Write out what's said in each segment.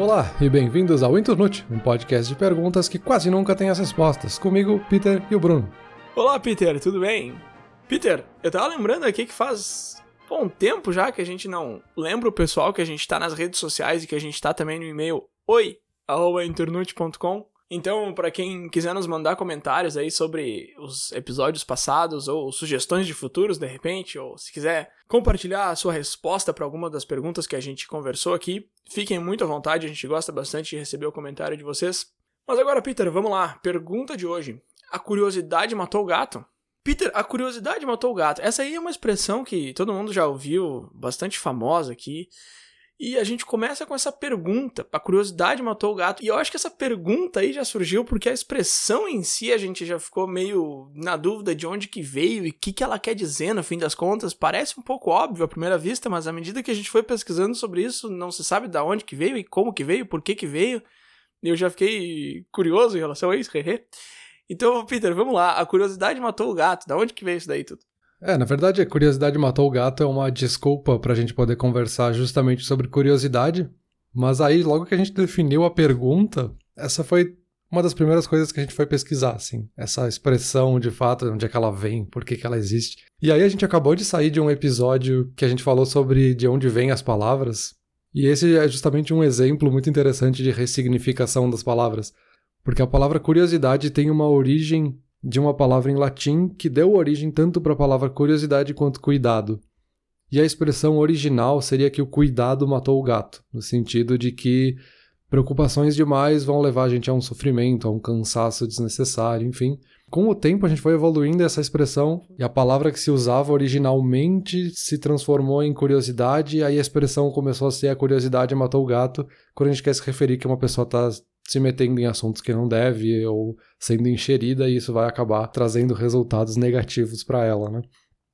Olá e bem-vindos ao Internute, um podcast de perguntas que quase nunca tem as respostas. Comigo, Peter e o Bruno. Olá, Peter, tudo bem? Peter, eu tava lembrando aqui que faz bom tempo já que a gente não lembra o pessoal que a gente tá nas redes sociais e que a gente tá também no e-mail oi@internute.com. Então, para quem quiser nos mandar comentários aí sobre os episódios passados ou sugestões de futuros, de repente, ou se quiser compartilhar a sua resposta para alguma das perguntas que a gente conversou aqui, fiquem muito à vontade, a gente gosta bastante de receber o comentário de vocês. Mas agora, Peter, vamos lá. Pergunta de hoje. A curiosidade matou o gato? Peter, a curiosidade matou o gato. Essa aí é uma expressão que todo mundo já ouviu, bastante famosa aqui. E a gente começa com essa pergunta. A curiosidade matou o gato. E eu acho que essa pergunta aí já surgiu porque a expressão em si a gente já ficou meio na dúvida de onde que veio e o que, que ela quer dizer no fim das contas. Parece um pouco óbvio à primeira vista, mas à medida que a gente foi pesquisando sobre isso, não se sabe da onde que veio e como que veio, por que que veio. Eu já fiquei curioso em relação a isso. Então, Peter, vamos lá. A curiosidade matou o gato. Da onde que veio isso daí tudo? É, na verdade, a curiosidade matou o gato é uma desculpa para a gente poder conversar justamente sobre curiosidade. Mas aí, logo que a gente definiu a pergunta, essa foi uma das primeiras coisas que a gente foi pesquisar, assim. Essa expressão, de fato, onde é que ela vem, por que, que ela existe. E aí a gente acabou de sair de um episódio que a gente falou sobre de onde vêm as palavras. E esse é justamente um exemplo muito interessante de ressignificação das palavras. Porque a palavra curiosidade tem uma origem de uma palavra em latim que deu origem tanto para a palavra curiosidade quanto cuidado. E a expressão original seria que o cuidado matou o gato, no sentido de que preocupações demais vão levar a gente a um sofrimento, a um cansaço desnecessário, enfim. Com o tempo a gente foi evoluindo essa expressão e a palavra que se usava originalmente se transformou em curiosidade e aí a expressão começou a ser a curiosidade matou o gato quando a gente quer se referir que uma pessoa está se metendo em assuntos que não deve ou sendo enxerida e isso vai acabar trazendo resultados negativos para ela, né?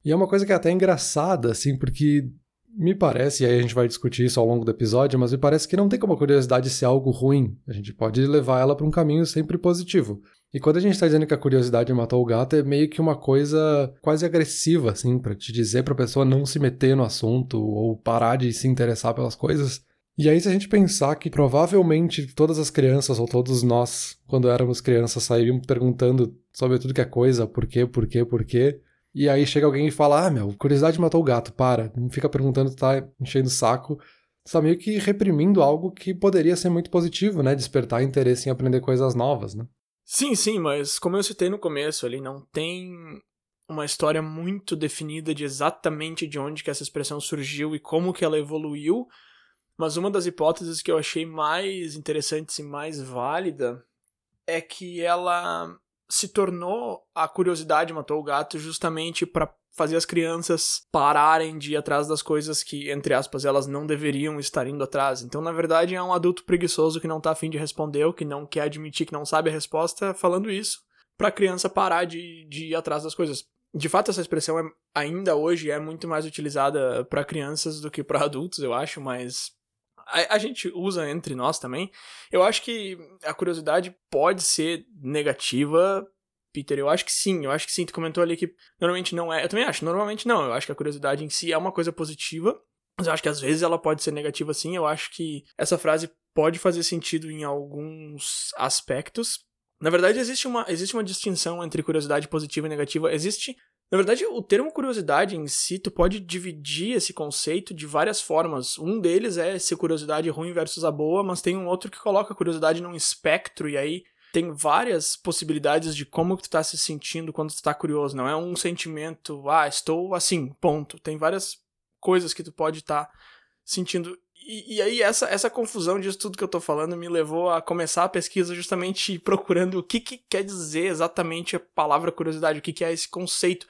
E é uma coisa que é até engraçada, assim, porque me parece, e aí a gente vai discutir isso ao longo do episódio, mas me parece que não tem como a curiosidade ser algo ruim. A gente pode levar ela para um caminho sempre positivo. E quando a gente está dizendo que a curiosidade matou o gato, é meio que uma coisa quase agressiva, assim, para te dizer para a pessoa não se meter no assunto ou parar de se interessar pelas coisas. E aí, se a gente pensar que provavelmente todas as crianças, ou todos nós, quando éramos crianças, saíam perguntando sobre tudo que é coisa, por quê, por quê, por quê. E aí chega alguém e fala: Ah, meu, curiosidade matou o gato, para. Não fica perguntando, tá enchendo o saco. Tá meio que reprimindo algo que poderia ser muito positivo, né? Despertar interesse em aprender coisas novas, né? Sim, sim, mas como eu citei no começo ali, não tem uma história muito definida de exatamente de onde que essa expressão surgiu e como que ela evoluiu. Mas uma das hipóteses que eu achei mais interessante e mais válida é que ela se tornou a curiosidade matou o gato justamente para fazer as crianças pararem de ir atrás das coisas que, entre aspas, elas não deveriam estar indo atrás. Então, na verdade, é um adulto preguiçoso que não tá afim de responder, ou que não quer admitir que não sabe a resposta, falando isso pra criança parar de, de ir atrás das coisas. De fato, essa expressão é, ainda hoje é muito mais utilizada para crianças do que para adultos, eu acho, mas a, a, gente usa entre nós também. Eu acho que a curiosidade pode ser negativa, Peter. Eu acho que sim, eu acho que sim. Tu comentou ali que normalmente não é. Eu também acho, normalmente não. Eu acho que a curiosidade em si é uma coisa positiva. Mas eu acho que às vezes ela pode ser negativa sim. Eu acho que essa frase pode fazer sentido em alguns aspectos. Na verdade, existe uma, existe uma distinção entre curiosidade positiva e negativa. Existe na verdade, o termo curiosidade em si, tu pode dividir esse conceito de várias formas. Um deles é ser curiosidade ruim versus a boa, mas tem um outro que coloca a curiosidade num espectro, e aí tem várias possibilidades de como que tu tá se sentindo quando tu tá curioso. Não é um sentimento, ah, estou assim, ponto. Tem várias coisas que tu pode estar tá sentindo. E, e, aí, essa, essa confusão disso tudo que eu tô falando me levou a começar a pesquisa justamente procurando o que, que quer dizer exatamente a palavra curiosidade, o que, que é esse conceito.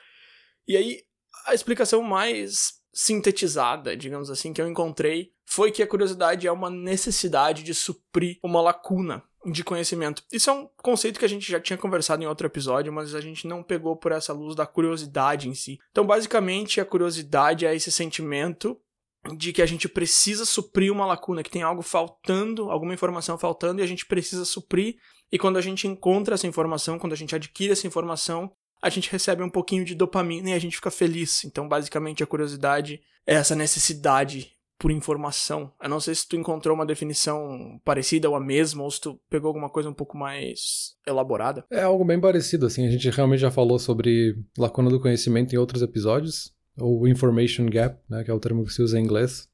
E aí, a explicação mais sintetizada, digamos assim, que eu encontrei foi que a curiosidade é uma necessidade de suprir uma lacuna de conhecimento. Isso é um conceito que a gente já tinha conversado em outro episódio, mas a gente não pegou por essa luz da curiosidade em si. Então, basicamente, a curiosidade é esse sentimento de que a gente precisa suprir uma lacuna, que tem algo faltando, alguma informação faltando e a gente precisa suprir. E quando a gente encontra essa informação, quando a gente adquire essa informação, a gente recebe um pouquinho de dopamina e a gente fica feliz. Então, basicamente, a curiosidade é essa necessidade por informação. Eu não sei se tu encontrou uma definição parecida ou a mesma, ou se tu pegou alguma coisa um pouco mais elaborada. É algo bem parecido, assim. A gente realmente já falou sobre lacuna do conhecimento em outros episódios, ou information gap, né, que é o termo que se usa em inglês.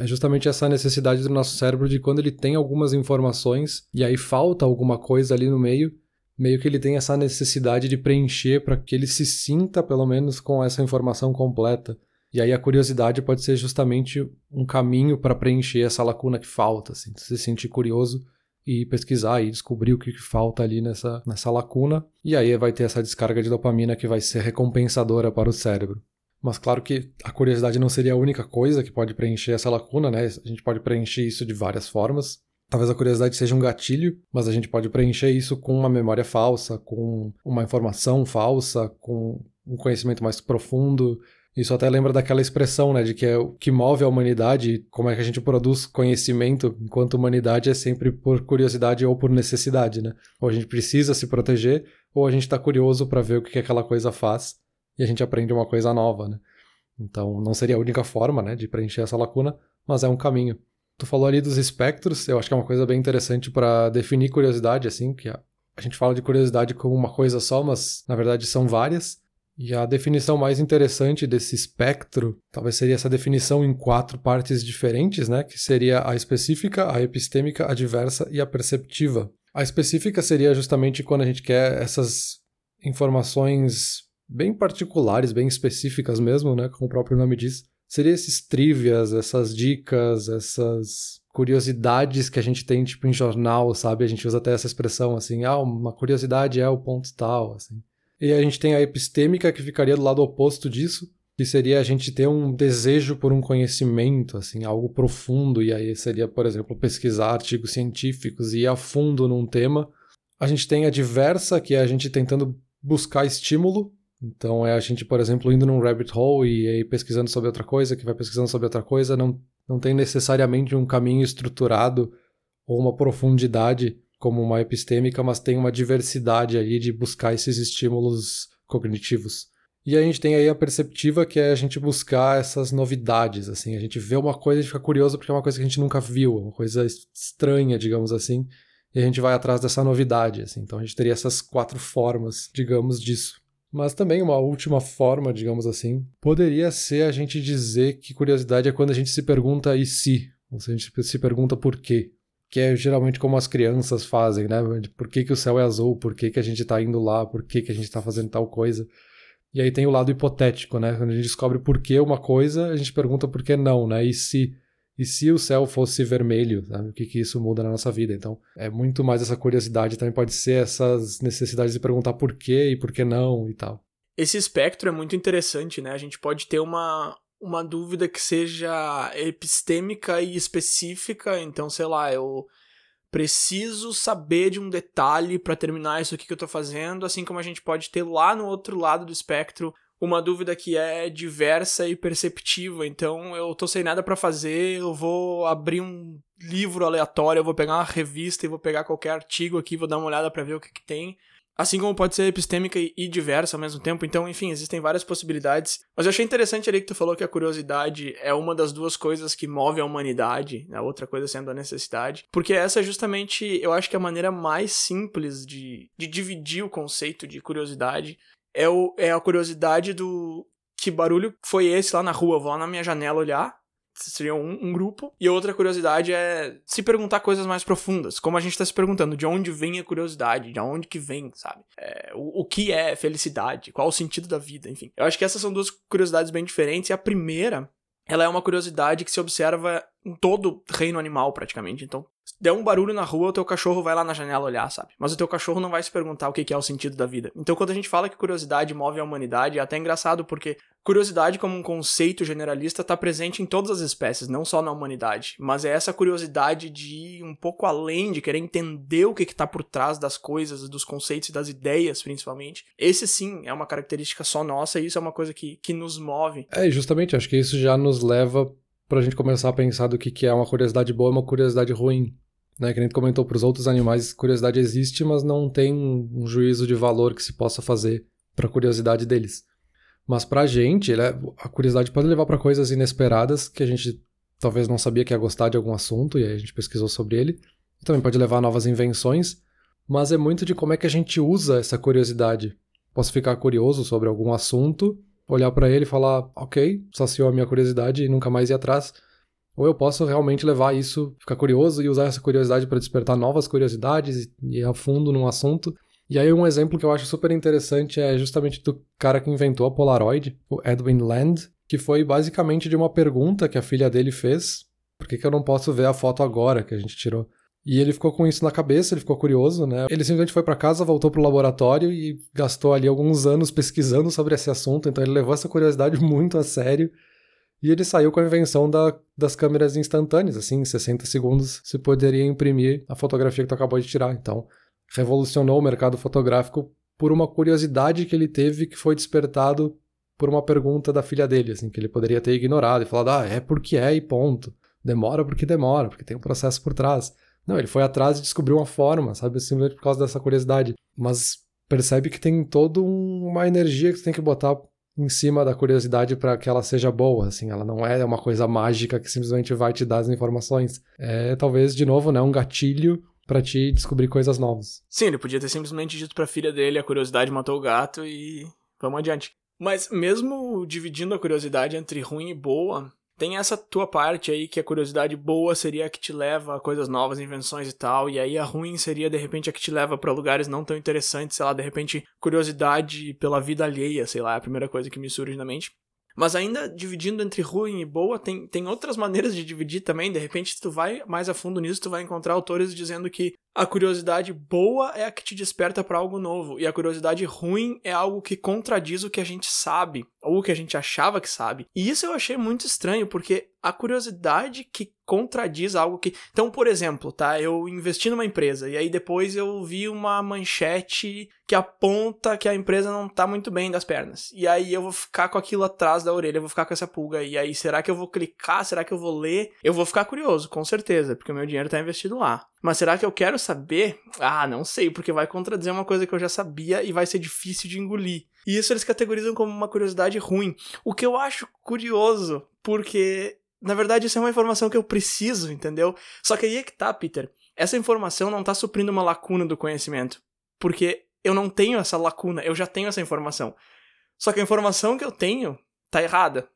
É justamente essa necessidade do nosso cérebro de quando ele tem algumas informações e aí falta alguma coisa ali no meio, meio que ele tem essa necessidade de preencher para que ele se sinta pelo menos com essa informação completa. E aí a curiosidade pode ser justamente um caminho para preencher essa lacuna que falta, assim, se sentir curioso e pesquisar e descobrir o que, falta ali nessa, nessa lacuna. E aí vai ter essa descarga de dopamina que vai ser recompensadora para o cérebro. Mas claro que a curiosidade não seria a única coisa que pode preencher essa lacuna, né? A gente pode preencher isso de várias formas. Talvez a curiosidade seja um gatilho, mas a gente pode preencher isso com uma memória falsa, com uma informação falsa, com um conhecimento mais profundo. Isso até lembra daquela expressão, né, de que é o que move a humanidade, como é que a gente produz conhecimento enquanto humanidade é sempre por curiosidade ou por necessidade, né? Ou a gente precisa se proteger, ou a gente está curioso para ver o que aquela coisa faz e a gente aprende uma coisa nova, né? Então, não seria a única forma, né, de preencher essa lacuna, mas é um caminho. Tu falou ali dos espectros, eu acho que é uma coisa bem interessante para definir curiosidade, assim, que a, gente fala de curiosidade como uma coisa só, mas na verdade são várias. E a definição mais interessante desse espectro talvez seria essa definição em quatro partes diferentes, né? Que seria a específica, a epistêmica, a diversa e a perceptiva. A específica seria justamente quando a gente quer essas informações bem particulares, bem específicas mesmo, né, como o próprio nome diz. Seria esses trivias, essas dicas, essas curiosidades que a gente tem tipo em jornal, sabe? A gente usa até essa expressão assim, ah, uma curiosidade é o ponto tal, assim. E a gente tem a epistêmica que ficaria do lado oposto disso, que seria a gente ter um desejo por um conhecimento, assim, algo profundo, e aí seria, por exemplo, pesquisar artigos científicos e ir a fundo num tema. A gente tem a diversa, que é a gente tentando buscar estímulo, então é a gente, por exemplo, indo num rabbit hole e aí pesquisando sobre outra coisa, que vai pesquisando sobre outra coisa, não, não tem necessariamente um caminho estruturado ou uma profundidade como uma epistêmica, mas tem uma diversidade aí de buscar esses estímulos cognitivos. E a gente tem aí a perceptiva, que é a gente buscar essas novidades, assim, a gente vê uma coisa e fica curioso porque é uma coisa que a gente nunca viu, uma coisa estranha, digamos assim, e a gente vai atrás dessa novidade, assim. Então a gente teria essas quatro formas, digamos, disso. Mas também uma última forma, digamos assim, poderia ser a gente dizer que curiosidade é quando a gente se pergunta e se, ou se a gente se pergunta por quê. Que é geralmente como as crianças fazem, né? Por que, que o céu é azul? Por que, que a gente está indo lá? Por que, que a gente está fazendo tal coisa? E aí tem o lado hipotético, né? Quando a gente descobre por que uma coisa, a gente pergunta por que não, né? E se e se o céu fosse vermelho, sabe? o que, que isso muda na nossa vida? Então, é muito mais essa curiosidade, também pode ser essas necessidades de perguntar por quê e por que não e tal. Esse espectro é muito interessante, né? A gente pode ter uma, uma dúvida que seja epistêmica e específica, então, sei lá, eu preciso saber de um detalhe para terminar isso aqui que eu tô fazendo, assim como a gente pode ter lá no outro lado do espectro uma dúvida que é diversa e perceptiva. Então eu tô sem nada para fazer, eu vou abrir um livro aleatório, eu vou pegar uma revista e vou pegar qualquer artigo aqui, vou dar uma olhada para ver o que, que tem. Assim como pode ser epistêmica e diversa ao mesmo tempo. Então, enfim, existem várias possibilidades. Mas eu achei interessante ali que tu falou que a curiosidade é uma das duas coisas que move a humanidade, a outra coisa sendo a necessidade. Porque essa é justamente, eu acho que a maneira mais simples de, de dividir o conceito de curiosidade é, o, é a curiosidade do que barulho foi esse lá na rua, vou lá na minha janela olhar. Seria um, um grupo. E outra curiosidade é se perguntar coisas mais profundas. Como a gente está se perguntando, de onde vem a curiosidade? De onde que vem, sabe? É, o, o que é felicidade? Qual o sentido da vida? Enfim. Eu acho que essas são duas curiosidades bem diferentes. E a primeira ela é uma curiosidade que se observa em todo reino animal, praticamente. Então, der um barulho na rua, o teu cachorro vai lá na janela olhar, sabe? Mas o teu cachorro não vai se perguntar o que é o sentido da vida. Então, quando a gente fala que curiosidade move a humanidade, é até engraçado porque curiosidade como um conceito generalista está presente em todas as espécies, não só na humanidade. Mas é essa curiosidade de ir um pouco além, de querer entender o que está por trás das coisas, dos conceitos e das ideias, principalmente. Esse sim é uma característica só nossa e isso é uma coisa que, que nos move. É, justamente, acho que isso já nos leva para a gente começar a pensar do que, que é uma curiosidade boa e uma curiosidade ruim. Né, que a gente comentou para os outros animais, curiosidade existe, mas não tem um juízo de valor que se possa fazer para a curiosidade deles. Mas para a gente, né, a curiosidade pode levar para coisas inesperadas que a gente talvez não sabia que ia gostar de algum assunto e aí a gente pesquisou sobre ele. Também pode levar a novas invenções, mas é muito de como é que a gente usa essa curiosidade. Posso ficar curioso sobre algum assunto, olhar para ele e falar, ok, saciou a minha curiosidade e nunca mais ir atrás. Ou eu posso realmente levar isso, ficar curioso e usar essa curiosidade para despertar novas curiosidades e ir a fundo num assunto. E aí um exemplo que eu acho super interessante é justamente do cara que inventou a Polaroid, o Edwin Land, que foi basicamente de uma pergunta que a filha dele fez, por que, que eu não posso ver a foto agora que a gente tirou? E ele ficou com isso na cabeça, ele ficou curioso, né? Ele simplesmente foi para casa, voltou pro laboratório e gastou ali alguns anos pesquisando sobre esse assunto, então ele levou essa curiosidade muito a sério. E ele saiu com a invenção da, das câmeras instantâneas, assim, em 60 segundos você poderia imprimir a fotografia que tu acabou de tirar. Então, revolucionou o mercado fotográfico por uma curiosidade que ele teve que foi despertado por uma pergunta da filha dele, assim, que ele poderia ter ignorado e falado, ah, é porque é e ponto. Demora porque demora, porque tem um processo por trás. Não, ele foi atrás e descobriu uma forma, sabe? Simplesmente por causa dessa curiosidade. Mas percebe que tem toda uma energia que você tem que botar em cima da curiosidade para que ela seja boa, assim, ela não é uma coisa mágica que simplesmente vai te dar as informações. É talvez de novo, né, um gatilho para te descobrir coisas novas. Sim, ele podia ter simplesmente dito para filha dele a curiosidade matou o gato e vamos adiante. Mas mesmo dividindo a curiosidade entre ruim e boa, tem essa tua parte aí que a curiosidade boa seria a que te leva a coisas novas, invenções e tal, e aí a ruim seria de repente a que te leva para lugares não tão interessantes, sei lá, de repente curiosidade pela vida alheia, sei lá, é a primeira coisa que me surge na mente. Mas ainda dividindo entre ruim e boa, tem, tem outras maneiras de dividir também. De repente, se tu vai mais a fundo nisso, tu vai encontrar autores dizendo que a curiosidade boa é a que te desperta para algo novo, e a curiosidade ruim é algo que contradiz o que a gente sabe, ou o que a gente achava que sabe. E isso eu achei muito estranho, porque a curiosidade que contradiz algo que. Então, por exemplo, tá? Eu investi numa empresa e aí depois eu vi uma manchete que aponta que a empresa não tá muito bem das pernas. E aí eu vou ficar com aquilo atrás da orelha, eu vou ficar com essa pulga. E aí, será que eu vou clicar? Será que eu vou ler? Eu vou ficar curioso, com certeza, porque o meu dinheiro tá investido lá. Mas será que eu quero saber? Ah, não sei, porque vai contradizer uma coisa que eu já sabia e vai ser difícil de engolir. E isso eles categorizam como uma curiosidade ruim. O que eu acho curioso, porque na verdade, isso é uma informação que eu preciso, entendeu? Só que aí é que tá, Peter. Essa informação não tá suprindo uma lacuna do conhecimento. Porque eu não tenho essa lacuna, eu já tenho essa informação. Só que a informação que eu tenho tá errada.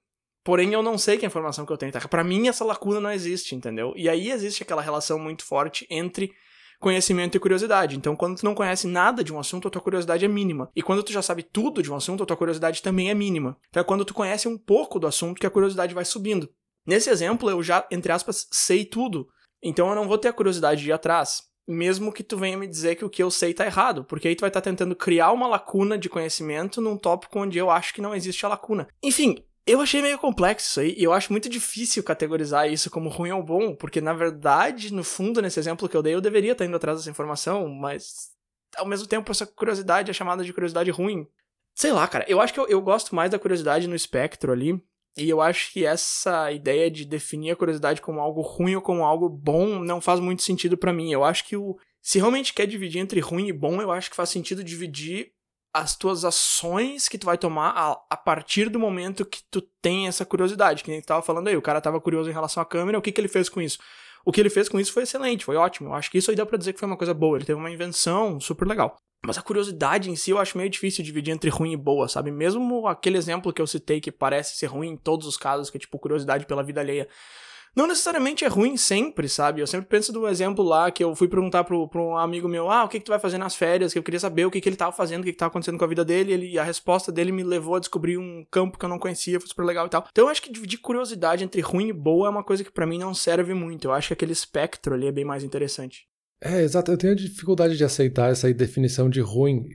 Porém, eu não sei que a informação que eu tenho tá errada. Pra mim, essa lacuna não existe, entendeu? E aí existe aquela relação muito forte entre conhecimento e curiosidade. Então, quando tu não conhece nada de um assunto, a tua curiosidade é mínima. E quando tu já sabe tudo de um assunto, a tua curiosidade também é mínima. Então, é quando tu conhece um pouco do assunto que a curiosidade vai subindo. Nesse exemplo, eu já, entre aspas, sei tudo. Então eu não vou ter a curiosidade de ir atrás. Mesmo que tu venha me dizer que o que eu sei tá errado. Porque aí tu vai estar tá tentando criar uma lacuna de conhecimento num tópico onde eu acho que não existe a lacuna. Enfim, eu achei meio complexo isso aí, e eu acho muito difícil categorizar isso como ruim ou bom, porque na verdade, no fundo, nesse exemplo que eu dei, eu deveria estar indo atrás dessa informação, mas ao mesmo tempo essa curiosidade é chamada de curiosidade ruim. Sei lá, cara, eu acho que eu, eu gosto mais da curiosidade no espectro ali, e eu acho que essa ideia de definir a curiosidade como algo ruim ou como algo bom não faz muito sentido para mim. Eu acho que o se realmente quer dividir entre ruim e bom, eu acho que faz sentido dividir as tuas ações que tu vai tomar a, a partir do momento que tu tem essa curiosidade. Que nem tu tava falando aí, o cara tava curioso em relação à câmera, o que, que ele fez com isso? O que ele fez com isso foi excelente, foi ótimo. Eu acho que isso aí dá pra dizer que foi uma coisa boa. Ele teve uma invenção super legal. Mas a curiosidade em si eu acho meio difícil dividir entre ruim e boa, sabe? Mesmo aquele exemplo que eu citei que parece ser ruim em todos os casos, que é tipo curiosidade pela vida alheia. Não necessariamente é ruim sempre, sabe? Eu sempre penso do exemplo lá que eu fui perguntar pro, pro um amigo meu, ah, o que, que tu vai fazer nas férias? Que eu queria saber o que, que ele tava fazendo, o que, que tava acontecendo com a vida dele. Ele, a resposta dele me levou a descobrir um campo que eu não conhecia, foi super legal e tal. Então eu acho que dividir curiosidade entre ruim e boa é uma coisa que para mim não serve muito. Eu acho que aquele espectro ali é bem mais interessante. É, exato. Eu tenho dificuldade de aceitar essa definição de ruim.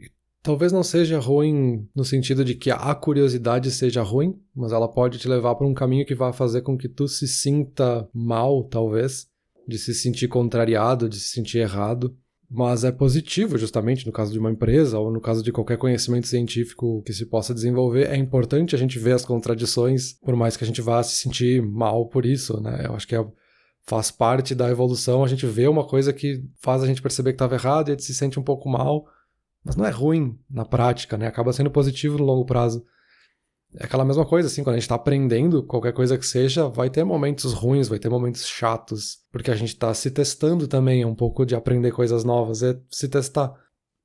Talvez não seja ruim no sentido de que a curiosidade seja ruim, mas ela pode te levar para um caminho que vai fazer com que tu se sinta mal, talvez, de se sentir contrariado, de se sentir errado. Mas é positivo, justamente, no caso de uma empresa ou no caso de qualquer conhecimento científico que se possa desenvolver. É importante a gente ver as contradições, por mais que a gente vá se sentir mal por isso, né? Eu acho que é faz parte da evolução a gente vê uma coisa que faz a gente perceber que estava errado e a gente se sente um pouco mal, mas não é ruim na prática, né? Acaba sendo positivo no longo prazo. É aquela mesma coisa, assim, quando a gente tá aprendendo qualquer coisa que seja, vai ter momentos ruins, vai ter momentos chatos, porque a gente tá se testando também, é um pouco de aprender coisas novas, é se testar.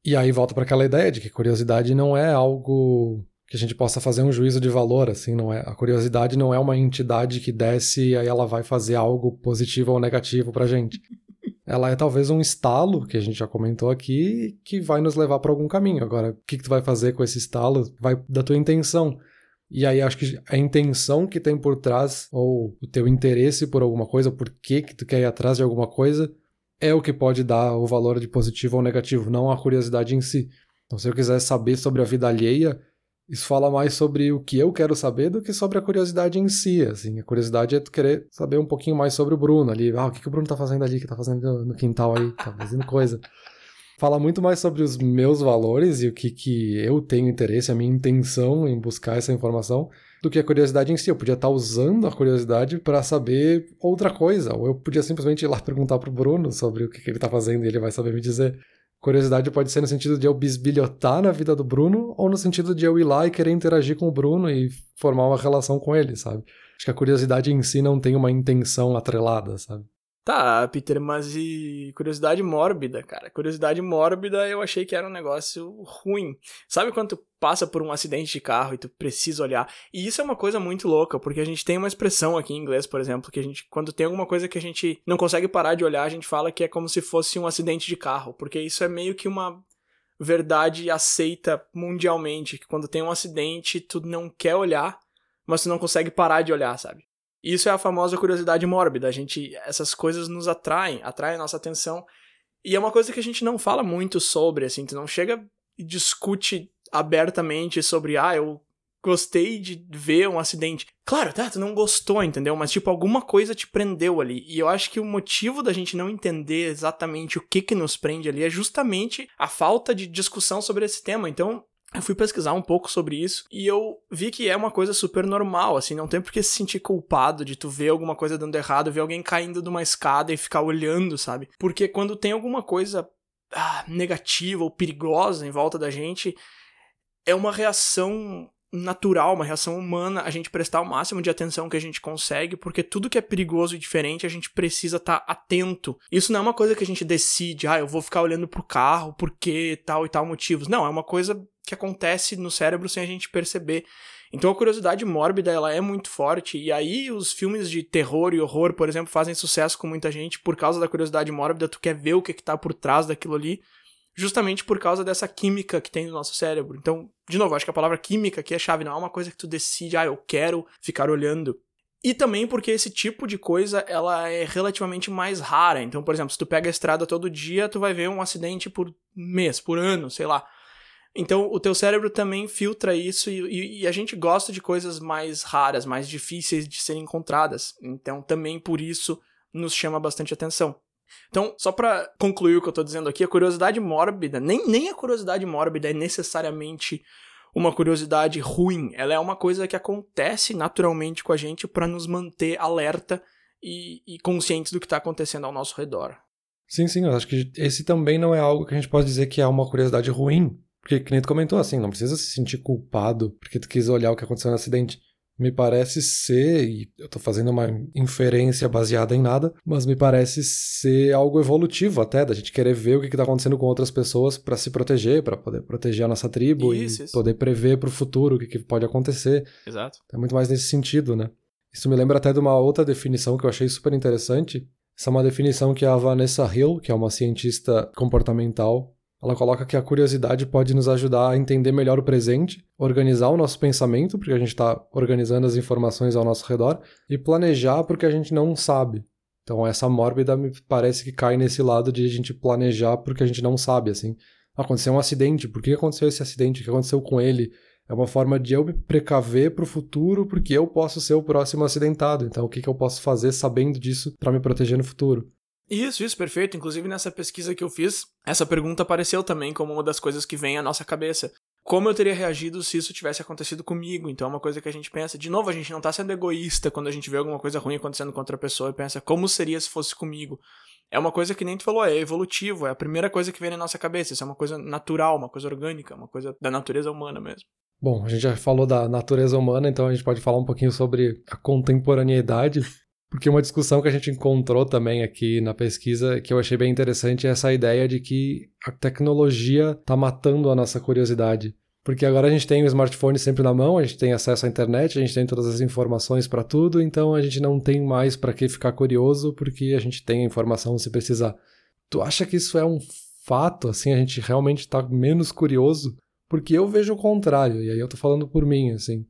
E aí volta para aquela ideia de que curiosidade não é algo que a gente possa fazer um juízo de valor, assim, não é? A curiosidade não é uma entidade que desce e aí ela vai fazer algo positivo ou negativo pra gente. Ela é talvez um estalo, que a gente já comentou aqui, que vai nos levar para algum caminho. Agora, o que, que tu vai fazer com esse estalo vai da tua intenção. E aí acho que a intenção que tem por trás, ou o teu interesse por alguma coisa, por que, que tu quer ir atrás de alguma coisa, é o que pode dar o valor de positivo ou negativo, não a curiosidade em si. Então, se eu quiser saber sobre a vida alheia, isso fala mais sobre o que eu quero saber do que sobre a curiosidade em si, assim. A curiosidade é tu querer saber um pouquinho mais sobre o Bruno ali. Ah, o que, que o Bruno tá fazendo ali, que tá fazendo no quintal aí, tá fazendo coisa. Fala muito mais sobre os meus valores e o que, que eu tenho interesse, a minha intenção em buscar essa informação, do que a curiosidade em si. Eu podia estar usando a curiosidade para saber outra coisa, ou eu podia simplesmente ir lá perguntar pro Bruno sobre o que, que ele tá fazendo e ele vai saber me dizer. Curiosidade pode ser no sentido de eu bisbilhotar na vida do Bruno, ou no sentido de eu ir lá e querer interagir com o Bruno e formar uma relação com ele, sabe? Acho que a curiosidade em si não tem uma intenção atrelada, sabe? Tá, Peter, mas e curiosidade mórbida, cara? Curiosidade mórbida eu achei que era um negócio ruim. Sabe quando tu passa por um acidente de carro e tu precisa olhar? E isso é uma coisa muito louca, porque a gente tem uma expressão aqui em inglês, por exemplo, que a gente, quando tem alguma coisa que a gente não consegue parar de olhar, a gente fala que é como se fosse um acidente de carro, porque isso é meio que uma verdade aceita mundialmente, que quando tem um acidente, tu não quer olhar, mas tu não consegue parar de olhar, sabe? Isso é a famosa curiosidade mórbida. A gente, essas coisas nos atraem, atraem a nossa atenção. E é uma coisa que a gente não fala muito sobre, assim, tu não chega e discute abertamente sobre, ah, eu gostei de ver um acidente. Claro, tá, tu não gostou, entendeu? Mas, tipo, alguma coisa te prendeu ali. E eu acho que o motivo da gente não entender exatamente o que que nos prende ali é justamente a falta de discussão sobre esse tema. Então, eu fui pesquisar um pouco sobre isso e eu vi que é uma coisa super normal, assim, não tem por que se sentir culpado de tu ver alguma coisa dando errado, ver alguém caindo de uma escada e ficar olhando, sabe? Porque quando tem alguma coisa ah, negativa ou perigosa em volta da gente, é uma reação natural, uma reação humana, a gente prestar o máximo de atenção que a gente consegue, porque tudo que é perigoso e diferente, a gente precisa estar tá atento. Isso não é uma coisa que a gente decide, ah, eu vou ficar olhando pro carro porque tal e tal motivos. Não, é uma coisa que acontece no cérebro sem a gente perceber. Então a curiosidade mórbida ela é muito forte e aí os filmes de terror e horror, por exemplo, fazem sucesso com muita gente por causa da curiosidade mórbida, tu quer ver o que, é que tá por trás daquilo ali justamente por causa dessa química que tem no nosso cérebro. Então, de novo, acho que a palavra química aqui é chave, não é uma coisa que tu decide, ah, eu quero ficar olhando. E também porque esse tipo de coisa, ela é relativamente mais rara. Então, por exemplo, se tu pega a estrada todo dia, tu vai ver um acidente por mês, por ano, sei lá. Então, o teu cérebro também filtra isso e, e, e, a gente gosta de coisas mais raras, mais difíceis de serem encontradas. Então, também por isso nos chama bastante atenção. Então, só para concluir o que eu tô dizendo aqui, a curiosidade mórbida, nem, nem a curiosidade mórbida é necessariamente uma curiosidade ruim, ela é uma coisa que acontece naturalmente com a gente para nos manter alerta e, e conscientes do que está acontecendo ao nosso redor. Sim, sim, eu acho que esse também não é algo que a gente pode dizer que é uma curiosidade ruim. Porque, que nem tu comentou, assim, não precisa se sentir culpado porque tu quis olhar o que aconteceu no acidente me parece ser, e eu tô fazendo uma inferência baseada em nada, mas me parece ser algo evolutivo até, da gente querer ver o que, que tá acontecendo com outras pessoas para se proteger, para poder proteger a nossa tribo isso, e isso. poder prever para o futuro o que, que pode acontecer. Exato. É muito mais nesse sentido, né? Isso me lembra até de uma outra definição que eu achei super interessante. Essa é uma definição que a Vanessa Hill, que é uma cientista comportamental, ela coloca que a curiosidade pode nos ajudar a entender melhor o presente, organizar o nosso pensamento, porque a gente está organizando as informações ao nosso redor, e planejar porque a gente não sabe. Então, essa mórbida me parece que cai nesse lado de a gente planejar porque a gente não sabe, assim. Aconteceu um acidente, por que aconteceu esse acidente? O que aconteceu com ele? É uma forma de eu me precaver para o futuro, porque eu posso ser o próximo acidentado. Então, o que, que eu posso fazer sabendo disso para me proteger no futuro? Isso, isso, perfeito. Inclusive, nessa pesquisa que eu fiz, essa pergunta apareceu também como uma das coisas que vem à nossa cabeça. Como eu teria reagido se isso tivesse acontecido comigo? Então é uma coisa que a gente pensa. De novo, a gente não tá sendo egoísta quando a gente vê alguma coisa ruim acontecendo com outra pessoa e pensa como seria se fosse comigo. É uma coisa que nem tu falou, é evolutivo, é a primeira coisa que vem na nossa cabeça. Isso é uma coisa natural, uma coisa orgânica, uma coisa da natureza humana mesmo. Bom, a gente já falou da natureza humana, então a gente pode falar um pouquinho sobre a contemporaneidade. Porque uma discussão que a gente encontrou também aqui na pesquisa, que eu achei bem interessante, é essa ideia de que a tecnologia está matando a nossa curiosidade. Porque agora a gente tem o smartphone sempre na mão, a gente tem acesso à internet, a gente tem todas as informações para tudo, então a gente não tem mais para que ficar curioso, porque a gente tem a informação se precisar. Tu acha que isso é um fato, assim, a gente realmente está menos curioso? Porque eu vejo o contrário, e aí eu tô falando por mim, assim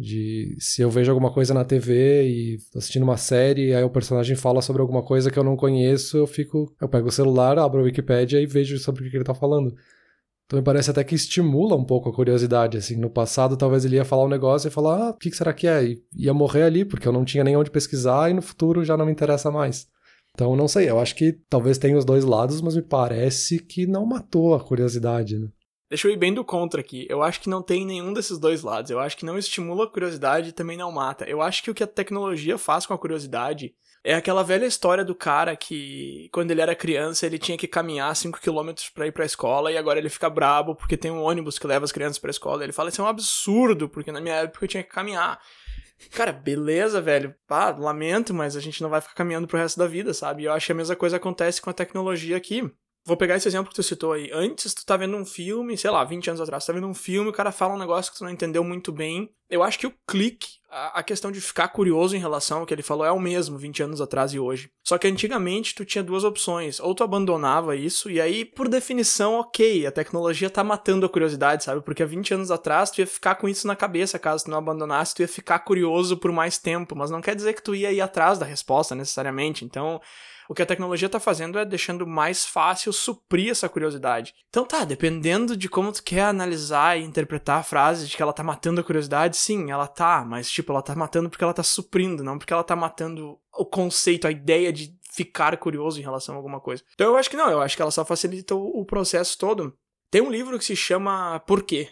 de se eu vejo alguma coisa na TV e tô assistindo uma série e aí o personagem fala sobre alguma coisa que eu não conheço, eu fico, eu pego o celular, abro a Wikipedia e vejo sobre o que ele tá falando. Então me parece até que estimula um pouco a curiosidade, assim, no passado talvez ele ia falar um negócio e falar, ah, o que será que é? E ia morrer ali, porque eu não tinha nem onde pesquisar e no futuro já não me interessa mais. Então, não sei, eu acho que talvez tenha os dois lados, mas me parece que não matou a curiosidade, né? Deixa eu ir bem do contra aqui. Eu acho que não tem nenhum desses dois lados. Eu acho que não estimula a curiosidade e também não mata. Eu acho que o que a tecnologia faz com a curiosidade é aquela velha história do cara que, quando ele era criança, ele tinha que caminhar 5km para ir pra escola e agora ele fica brabo porque tem um ônibus que leva as crianças pra escola. Ele fala: Isso é um absurdo, porque na minha época eu tinha que caminhar. Cara, beleza, velho. Lamento, mas a gente não vai ficar caminhando pro resto da vida, sabe? E eu acho que a mesma coisa acontece com a tecnologia aqui. Vou pegar esse exemplo que tu citou aí. Antes, tu tá vendo um filme, sei lá, 20 anos atrás, tu tá vendo um filme, o cara fala um negócio que tu não entendeu muito bem. Eu acho que o clique, a, a questão de ficar curioso em relação ao que ele falou é o mesmo 20 anos atrás e hoje. Só que antigamente tu tinha duas opções. Ou tu abandonava isso, e aí, por definição, ok, a tecnologia tá matando a curiosidade, sabe? Porque há 20 anos atrás tu ia ficar com isso na cabeça, caso tu não abandonasse, tu ia ficar curioso por mais tempo. Mas não quer dizer que tu ia ir atrás da resposta necessariamente. Então o que a tecnologia está fazendo é deixando mais fácil suprir essa curiosidade. Então tá, dependendo de como tu quer analisar e interpretar a frase de que ela tá matando a curiosidade, sim, ela tá, mas tipo, ela tá matando porque ela tá suprindo, não porque ela tá matando o conceito, a ideia de ficar curioso em relação a alguma coisa. Então eu acho que não, eu acho que ela só facilita o, o processo todo. Tem um livro que se chama Por quê?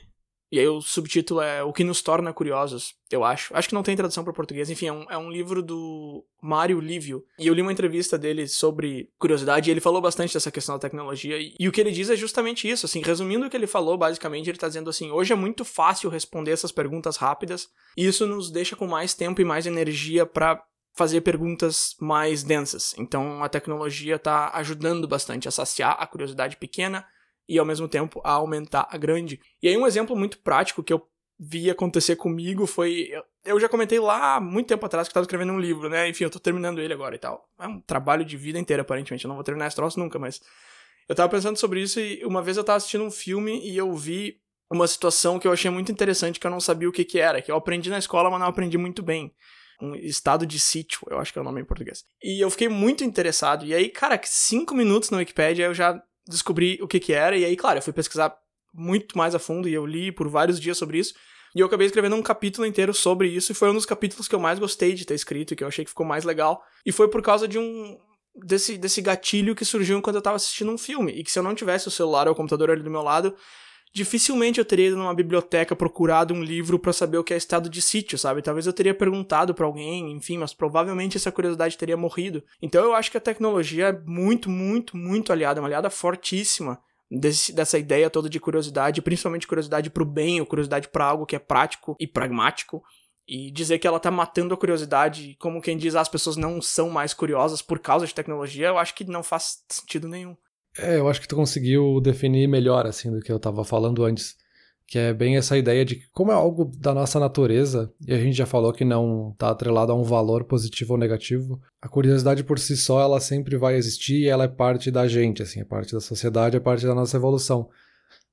E aí o subtítulo é O que nos torna curiosos, eu acho. Acho que não tem tradução para português. Enfim, é um, é um livro do Mário Lívio. E eu li uma entrevista dele sobre curiosidade e ele falou bastante dessa questão da tecnologia. E, e o que ele diz é justamente isso. Assim, resumindo o que ele falou, basicamente, ele está dizendo assim: hoje é muito fácil responder essas perguntas rápidas. E isso nos deixa com mais tempo e mais energia para fazer perguntas mais densas. Então a tecnologia está ajudando bastante a saciar a curiosidade pequena e ao mesmo tempo a aumentar a grande. E aí um exemplo muito prático que eu vi acontecer comigo foi. Eu já comentei lá muito tempo atrás que eu tava escrevendo um livro, né? Enfim, eu tô terminando ele agora e tal. É um trabalho de vida inteira, aparentemente. Eu não vou terminar esse troço nunca, mas. Eu tava pensando sobre isso e uma vez eu tava assistindo um filme e eu vi uma situação que eu achei muito interessante que eu não sabia o que que era, que eu aprendi na escola, mas não aprendi muito bem. Um estado de sítio, eu acho que é o nome em português. E eu fiquei muito interessado. E aí, cara, cinco minutos na Wikipedia eu já descobri o que que era, e aí, claro, eu fui pesquisar muito mais a fundo e eu li por vários dias sobre isso. E eu acabei escrevendo um capítulo inteiro sobre isso, e foi um dos capítulos que eu mais gostei de ter escrito, que eu achei que ficou mais legal. E foi por causa de um. desse, desse gatilho que surgiu enquanto eu tava assistindo um filme. E que se eu não tivesse o celular ou o computador ali do meu lado, dificilmente eu teria ido numa biblioteca procurado um livro para saber o que é estado de sítio, sabe? Talvez eu teria perguntado para alguém, enfim, mas provavelmente essa curiosidade teria morrido. Então eu acho que a tecnologia é muito, muito, muito aliada, uma aliada fortíssima desse, dessa ideia toda de curiosidade, principalmente curiosidade para o bem ou curiosidade para algo que é prático e pragmático. E dizer que ela tá matando a curiosidade, como quem diz, ah, as pessoas não são mais curiosas por causa de tecnologia, eu acho que não faz sentido nenhum. É, eu acho que tu conseguiu definir melhor, assim, do que eu tava falando antes. Que é bem essa ideia de que, como é algo da nossa natureza, e a gente já falou que não tá atrelado a um valor positivo ou negativo, a curiosidade por si só, ela sempre vai existir e ela é parte da gente, assim, é parte da sociedade, é parte da nossa evolução.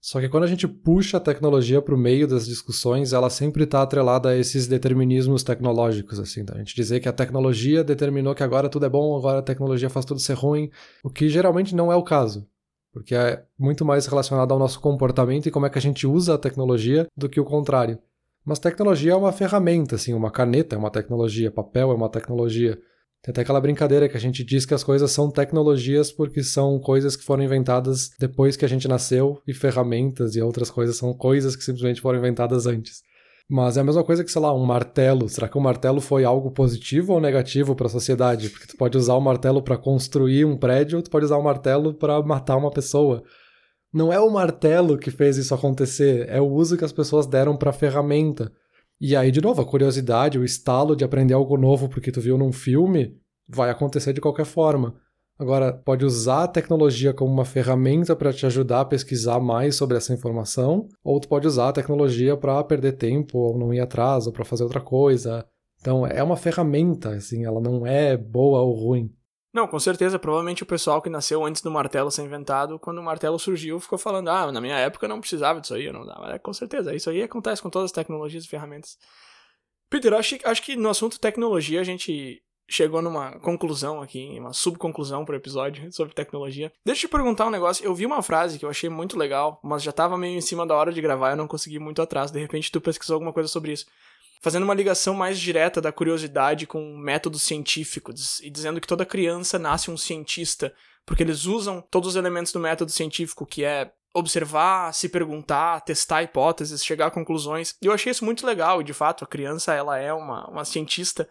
Só que quando a gente puxa a tecnologia para o meio das discussões, ela sempre está atrelada a esses determinismos tecnológicos, assim, a gente dizer que a tecnologia determinou que agora tudo é bom, agora a tecnologia faz tudo ser ruim, o que geralmente não é o caso, porque é muito mais relacionado ao nosso comportamento e como é que a gente usa a tecnologia do que o contrário. Mas tecnologia é uma ferramenta, assim, uma caneta é uma tecnologia, papel é uma tecnologia. Tem até aquela brincadeira que a gente diz que as coisas são tecnologias porque são coisas que foram inventadas depois que a gente nasceu e ferramentas e outras coisas são coisas que simplesmente foram inventadas antes. Mas é a mesma coisa que, sei lá, um martelo. Será que o martelo foi algo positivo ou negativo para a sociedade? Porque tu pode usar o martelo para construir um prédio, ou tu pode usar o martelo para matar uma pessoa. Não é o martelo que fez isso acontecer, é o uso que as pessoas deram para a ferramenta. E aí, de novo, a curiosidade, o estalo de aprender algo novo porque tu viu num filme, vai acontecer de qualquer forma. Agora, pode usar a tecnologia como uma ferramenta para te ajudar a pesquisar mais sobre essa informação, ou tu pode usar a tecnologia para perder tempo, ou não ir atrás, ou para fazer outra coisa. Então, é uma ferramenta, assim, ela não é boa ou ruim. Não, com certeza. Provavelmente o pessoal que nasceu antes do martelo ser inventado, quando o martelo surgiu, ficou falando: ah, na minha época eu não precisava disso aí, eu não dava. É, com certeza, isso aí acontece com todas as tecnologias e ferramentas. Peter, acho, acho que no assunto tecnologia a gente chegou numa conclusão aqui, uma subconclusão pro episódio sobre tecnologia. Deixa eu te perguntar um negócio. Eu vi uma frase que eu achei muito legal, mas já tava meio em cima da hora de gravar, eu não consegui muito atrás. De repente tu pesquisou alguma coisa sobre isso. Fazendo uma ligação mais direta da curiosidade com métodos científicos e dizendo que toda criança nasce um cientista, porque eles usam todos os elementos do método científico, que é observar, se perguntar, testar hipóteses, chegar a conclusões. E eu achei isso muito legal, e de fato a criança ela é uma, uma cientista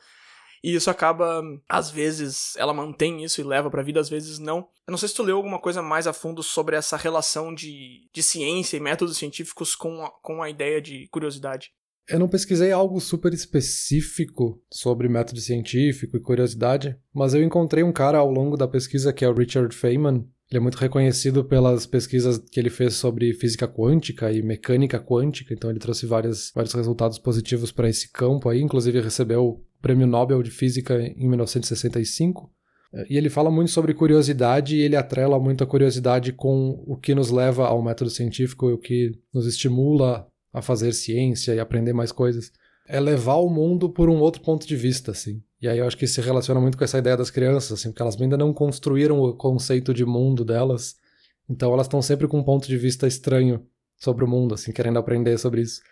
e isso acaba, às vezes, ela mantém isso e leva pra vida, às vezes não. Eu não sei se tu leu alguma coisa mais a fundo sobre essa relação de, de ciência e métodos científicos com a, com a ideia de curiosidade. Eu não pesquisei algo super específico sobre método científico e curiosidade, mas eu encontrei um cara ao longo da pesquisa que é o Richard Feynman. Ele é muito reconhecido pelas pesquisas que ele fez sobre física quântica e mecânica quântica, então ele trouxe vários, vários resultados positivos para esse campo aí, inclusive recebeu Prêmio Nobel de Física em 1965. E ele fala muito sobre curiosidade e ele atrela muito a curiosidade com o que nos leva ao método científico e o que nos estimula a fazer ciência e aprender mais coisas. É levar o mundo por um outro ponto de vista, assim. E aí eu acho que se relaciona muito com essa ideia das crianças, assim, porque elas ainda não construíram o conceito de mundo delas. Então elas estão sempre com um ponto de vista estranho sobre o mundo, assim, querendo aprender sobre isso.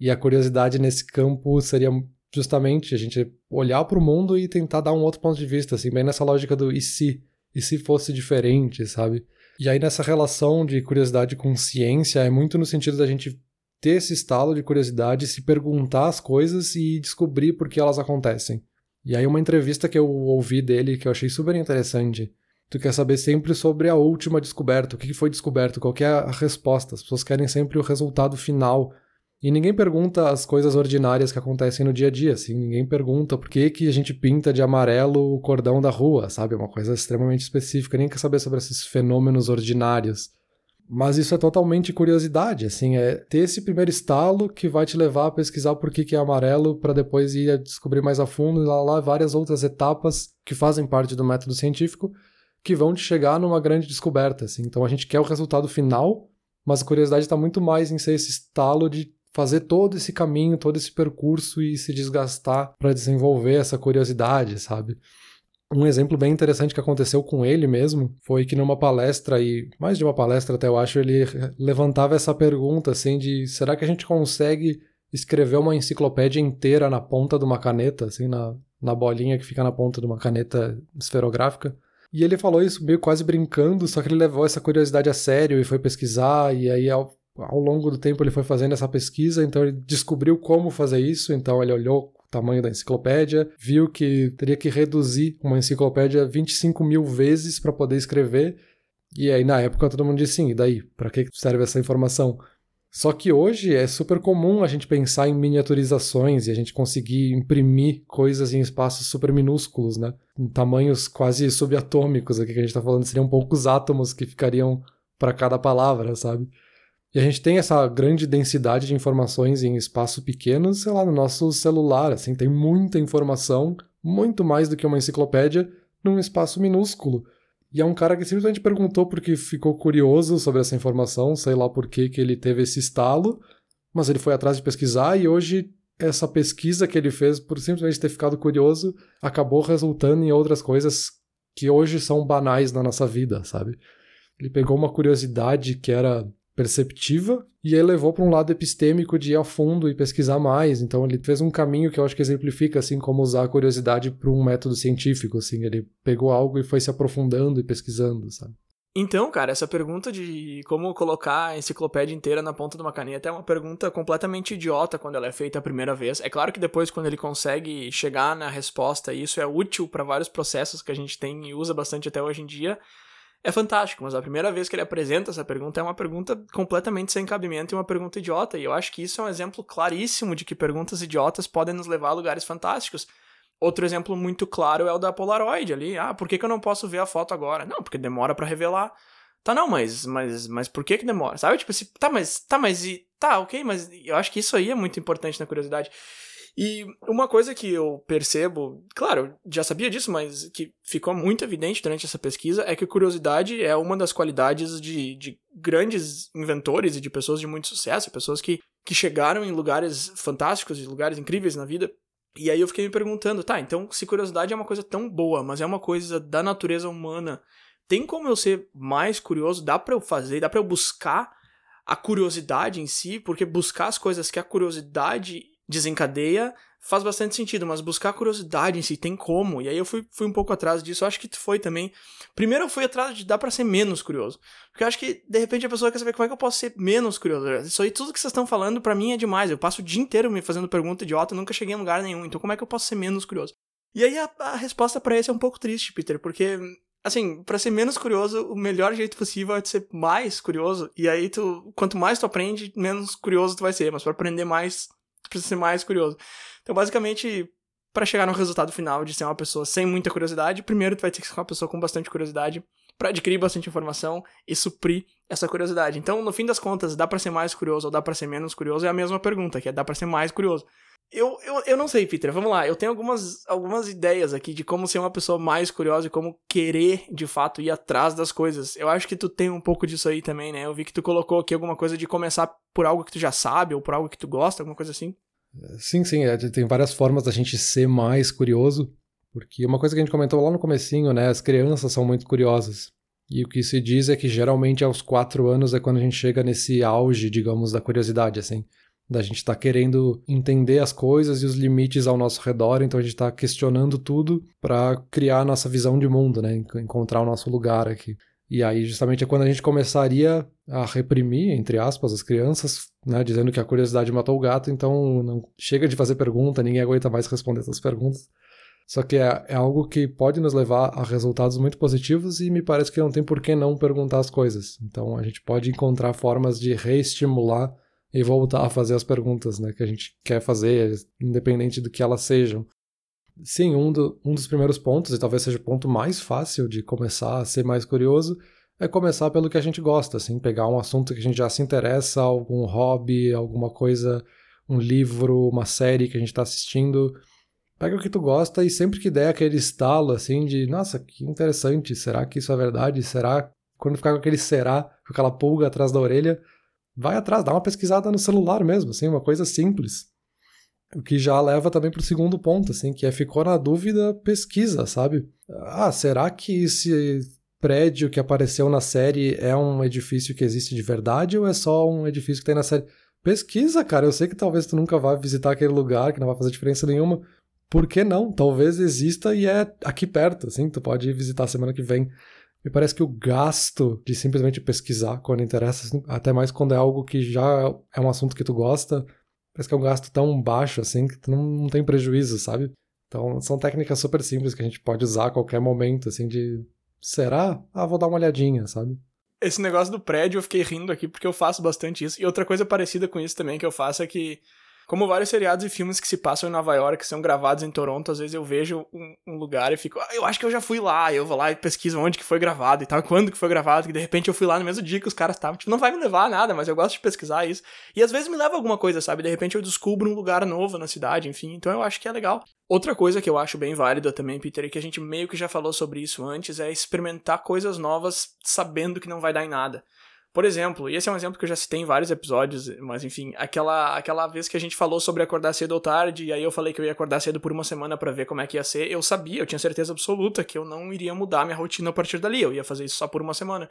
E a curiosidade nesse campo seria justamente a gente olhar para o mundo e tentar dar um outro ponto de vista, assim, bem nessa lógica do e se? E se fosse diferente, sabe? E aí nessa relação de curiosidade com ciência é muito no sentido da gente ter esse estalo de curiosidade, se perguntar as coisas e descobrir por que elas acontecem. E aí uma entrevista que eu ouvi dele que eu achei super interessante. Tu quer saber sempre sobre a última descoberta, o que foi descoberto, qual é a resposta. As pessoas querem sempre o resultado final e ninguém pergunta as coisas ordinárias que acontecem no dia a dia, assim. Ninguém pergunta por que, que a gente pinta de amarelo o cordão da rua, sabe? É uma coisa extremamente específica. Nem quer saber sobre esses fenômenos ordinários. Mas isso é totalmente curiosidade, assim. É ter esse primeiro estalo que vai te levar a pesquisar por que, é amarelo para depois ir a descobrir mais a fundo e lá, lá várias outras etapas que fazem parte do método científico que vão te chegar numa grande descoberta, assim. Então a gente quer o resultado final, mas a curiosidade está muito mais em ser esse estalo de fazer todo esse caminho, todo esse percurso e se desgastar para desenvolver essa curiosidade, sabe? Um exemplo bem interessante que aconteceu com ele mesmo foi que numa palestra, e mais de uma palestra até eu acho, ele levantava essa pergunta assim de será que a gente consegue escrever uma enciclopédia inteira na ponta de uma caneta, assim, na, na bolinha que fica na ponta de uma caneta esferográfica? E ele falou isso meio quase brincando, só que ele levou essa curiosidade a sério e foi pesquisar, e aí ao ao longo do tempo ele foi fazendo essa pesquisa, então ele descobriu como fazer isso, então ele olhou tamanho da enciclopédia, viu que teria que reduzir uma enciclopédia 25 mil vezes para poder escrever, e aí na época todo mundo disse sim, e daí? Para que serve essa informação? Só que hoje é super comum a gente pensar em miniaturizações e a gente conseguir imprimir coisas em espaços super minúsculos, né? Em tamanhos quase subatômicos aqui que a gente está falando, seriam poucos átomos que ficariam para cada palavra, sabe? E a gente tem essa grande densidade de informações em espaço pequeno, sei lá, no nosso celular, assim, tem muita informação, muito mais do que uma enciclopédia, num espaço minúsculo. E é um cara que simplesmente perguntou porque ficou curioso sobre essa informação, sei lá por que, que ele teve esse estalo, mas ele foi atrás de pesquisar e hoje essa pesquisa que ele fez por simplesmente ter ficado curioso acabou resultando em outras coisas que hoje são banais na nossa vida, sabe? Ele pegou uma curiosidade que era perceptiva e ele levou para um lado epistêmico de ir a fundo e pesquisar mais. Então ele fez um caminho que eu acho que exemplifica assim como usar a curiosidade para um método científico, assim, ele pegou algo e foi se aprofundando e pesquisando, sabe? Então, cara, essa pergunta de como colocar a enciclopédia inteira na ponta de uma caneta é uma pergunta completamente idiota quando ela é feita a primeira vez. É claro que depois, quando ele consegue chegar na resposta, isso é útil para vários processos que a gente tem e usa bastante até hoje em dia, é fantástico. Mas a primeira vez que ele apresenta essa pergunta é uma pergunta completamente sem cabimento e uma pergunta idiota. E eu acho que isso é um exemplo claríssimo de que perguntas idiotas podem nos levar a lugares fantásticos. Outro exemplo muito claro é o da Polaroid ali. Ah, por que, que eu não posso ver a foto agora? Não, porque demora para revelar. Tá, não, mas, mas, mas por que que demora? Sabe? Tipo assim, tá, mas, tá, mas, e, tá, ok, mas eu acho que isso aí é muito importante na curiosidade. E uma coisa que eu percebo, claro, já sabia disso, mas que ficou muito evidente durante essa pesquisa é que curiosidade é uma das qualidades de, de grandes inventores e de pessoas de muito sucesso, pessoas que, que chegaram em lugares fantásticos e lugares incríveis na vida. E aí eu fiquei me perguntando, tá, então se curiosidade é uma coisa tão boa, mas é uma coisa da natureza humana, tem como eu ser mais curioso? Dá para eu fazer, dá para eu buscar a curiosidade em si, porque buscar as coisas que a curiosidade desencadeia faz bastante sentido, mas buscar curiosidade em si tem como. E aí eu fui, fui um pouco atrás disso. Acho que foi também. Primeiro eu fui atrás de dar para ser menos curioso. Porque eu acho que de repente a pessoa quer saber como é que eu posso ser menos curioso. Isso aí tudo que vocês estão falando para mim é demais. Eu passo o dia inteiro me fazendo pergunta idiota, nunca cheguei em lugar nenhum. Então como é que eu posso ser menos curioso? E aí a, a resposta para esse é um pouco triste, Peter, porque assim, para ser menos curioso, o melhor jeito possível é ser mais curioso. E aí tu, quanto mais tu aprende, menos curioso tu vai ser, mas para aprender mais, precisa ser mais curioso. Então, basicamente, para chegar no resultado final de ser uma pessoa sem muita curiosidade, primeiro tu vai ter que ser uma pessoa com bastante curiosidade para adquirir bastante informação e suprir essa curiosidade. Então, no fim das contas, dá para ser mais curioso ou dá para ser menos curioso? É a mesma pergunta, que é dá para ser mais curioso. Eu, eu, eu não sei, Peter, vamos lá. Eu tenho algumas, algumas ideias aqui de como ser uma pessoa mais curiosa e como querer, de fato, ir atrás das coisas. Eu acho que tu tem um pouco disso aí também, né? Eu vi que tu colocou aqui alguma coisa de começar por algo que tu já sabe ou por algo que tu gosta, alguma coisa assim. Sim, sim, é, tem várias formas da gente ser mais curioso, porque uma coisa que a gente comentou lá no comecinho, né, as crianças são muito curiosas. E o que se diz é que geralmente aos quatro anos é quando a gente chega nesse auge, digamos, da curiosidade, assim. Da gente estar tá querendo entender as coisas e os limites ao nosso redor, então a gente está questionando tudo para criar a nossa visão de mundo, né? Encontrar o nosso lugar aqui. E aí, justamente, é quando a gente começaria a reprimir, entre aspas, as crianças, né, dizendo que a curiosidade matou o gato, então não chega de fazer pergunta, ninguém aguenta mais responder essas perguntas. Só que é, é, algo que pode nos levar a resultados muito positivos e me parece que não tem por que não perguntar as coisas. Então a gente pode encontrar formas de reestimular e voltar a fazer as perguntas né, que a gente quer fazer, independente do que elas sejam. Sim, um, do, um dos primeiros pontos, e talvez seja o ponto mais fácil de começar a ser mais curioso, é começar pelo que a gente gosta, assim, pegar um assunto que a gente já se interessa, algum hobby, alguma coisa, um livro, uma série que a gente está assistindo. Pega o que tu gosta e sempre que der aquele estalo, assim, de nossa, que interessante, será que isso é verdade? Será? Quando ficar com aquele será, com aquela pulga atrás da orelha, vai atrás, dá uma pesquisada no celular mesmo, assim, uma coisa simples. O que já leva também para o segundo ponto, assim, que é ficou na dúvida, pesquisa, sabe? Ah, será que esse prédio que apareceu na série é um edifício que existe de verdade ou é só um edifício que tem na série? Pesquisa, cara. Eu sei que talvez tu nunca vá visitar aquele lugar, que não vai fazer diferença nenhuma. Por que não? Talvez exista e é aqui perto, assim, tu pode visitar semana que vem. Me parece que o gasto de simplesmente pesquisar quando interessa, assim, até mais quando é algo que já é um assunto que tu gosta, Parece que é um gasto tão baixo assim que tu não, não tem prejuízo, sabe? Então são técnicas super simples que a gente pode usar a qualquer momento, assim, de. Será? Ah, vou dar uma olhadinha, sabe? Esse negócio do prédio eu fiquei rindo aqui porque eu faço bastante isso. E outra coisa parecida com isso também que eu faço é que como vários seriados e filmes que se passam em Nova York, que são gravados em Toronto, às vezes eu vejo um, um lugar e fico, ah, eu acho que eu já fui lá, eu vou lá e pesquiso onde que foi gravado e tal, quando que foi gravado, que de repente eu fui lá no mesmo dia que os caras estavam, tipo, não vai me levar a nada, mas eu gosto de pesquisar isso. E às vezes me leva alguma coisa, sabe? De repente eu descubro um lugar novo na cidade, enfim, então eu acho que é legal. Outra coisa que eu acho bem válida também, Peter, e que a gente meio que já falou sobre isso antes, é experimentar coisas novas sabendo que não vai dar em nada. Por exemplo, e esse é um exemplo que eu já citei em vários episódios, mas enfim, aquela, aquela vez que a gente falou sobre acordar cedo ou tarde, e aí eu falei que eu ia acordar cedo por uma semana para ver como é que ia ser, eu sabia, eu tinha certeza absoluta que eu não iria mudar minha rotina a partir dali, eu ia fazer isso só por uma semana.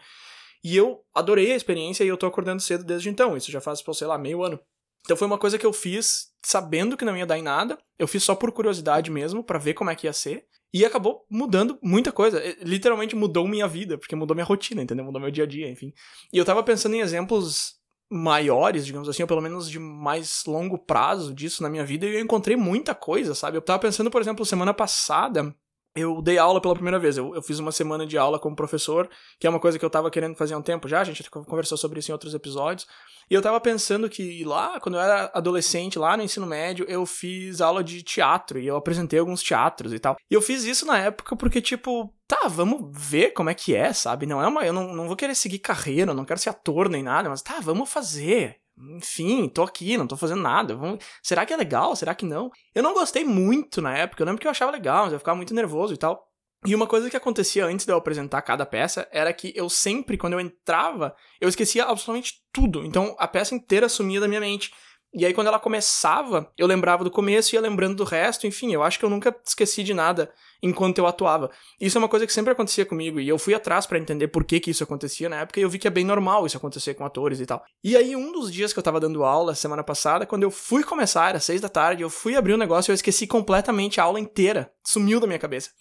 E eu adorei a experiência e eu tô acordando cedo desde então, isso já faz, sei lá, meio ano. Então foi uma coisa que eu fiz sabendo que não ia dar em nada, eu fiz só por curiosidade mesmo, para ver como é que ia ser, E acabou mudando muita coisa. Literalmente mudou minha vida, porque mudou minha rotina, entendeu? Mudou meu dia a dia, enfim. E eu tava pensando em exemplos maiores, digamos assim, ou pelo menos de mais longo prazo disso na minha vida, e eu encontrei muita coisa, sabe? Eu tava pensando, por exemplo, semana passada, eu dei aula pela primeira vez. Eu, eu, fiz uma semana de aula como professor, que é uma coisa que eu tava querendo fazer há um tempo já, a gente conversou sobre isso em outros episódios. E eu tava pensando que lá, quando eu era adolescente, lá no ensino médio, eu fiz aula de teatro e eu apresentei alguns teatros e tal. E eu fiz isso na época porque, tipo, tá, vamos ver como é que é, sabe? Não é uma. Eu não, não vou querer seguir carreira, não quero ser ator nem nada, mas tá, vamos fazer enfim, tô aqui, não tô fazendo nada. Vamos... Será que é legal? Será que não? Eu não gostei muito na época, eu lembro que eu achava legal, mas eu ficava muito nervoso e tal. E uma coisa que acontecia antes de eu apresentar cada peça era que eu sempre, quando eu entrava, eu esquecia absolutamente tudo. Então a peça inteira sumia da minha mente. E aí, quando ela começava, eu lembrava do começo e ia lembrando do resto. Enfim, eu acho que eu nunca esqueci de nada enquanto eu atuava. Isso é uma coisa que sempre acontecia comigo. E eu fui atrás para entender por que, que isso acontecia na época. E eu vi que é bem normal isso acontecer com atores e tal. E aí, um dos dias que eu tava dando aula, semana passada, quando eu fui começar, era seis da tarde, eu fui abrir o um negócio e eu esqueci completamente a aula inteira. Sumiu da minha cabeça.